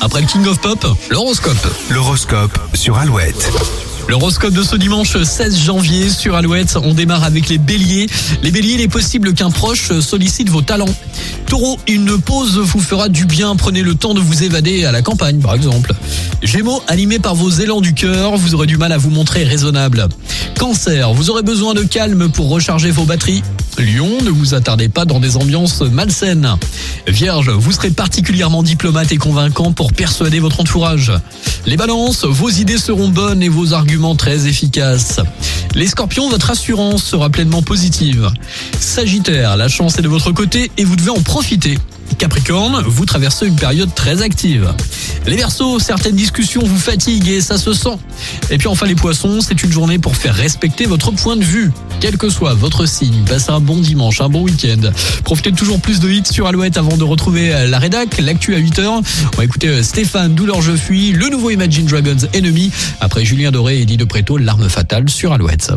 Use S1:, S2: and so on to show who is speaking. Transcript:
S1: Après le King of Pop, l'horoscope.
S2: L'horoscope sur Alouette.
S1: L'horoscope de ce dimanche 16 janvier sur Alouette. On démarre avec les béliers. Les béliers, il est possible qu'un proche sollicite vos talents. Taureau, une pause vous fera du bien. Prenez le temps de vous évader à la campagne, par exemple. Gémeaux, animés par vos élans du cœur, vous aurez du mal à vous montrer raisonnable. Cancer, vous aurez besoin de calme pour recharger vos batteries. Lion, ne vous attardez pas dans des ambiances malsaines. Vierge, vous serez particulièrement diplomate et convaincant pour persuader votre entourage. Les balances, vos idées seront bonnes et vos arguments très efficaces. Les scorpions, votre assurance sera pleinement positive. Sagittaire, la chance est de votre côté et vous devez en profiter. Capricorne, vous traversez une période très active. Les Verseaux, certaines discussions vous fatiguent et ça se sent. Et puis enfin les Poissons, c'est une journée pour faire respecter votre point de vue. Quel que soit votre signe, passez un bon dimanche, un bon week-end. Profitez toujours plus de hits sur Alouette avant de retrouver la rédac, l'actu à 8h. On va écouter Stéphane Douleur Je Fuis, le nouveau Imagine Dragons Enemy, après Julien Doré et Eddie de Préto, l'arme fatale sur Alouette.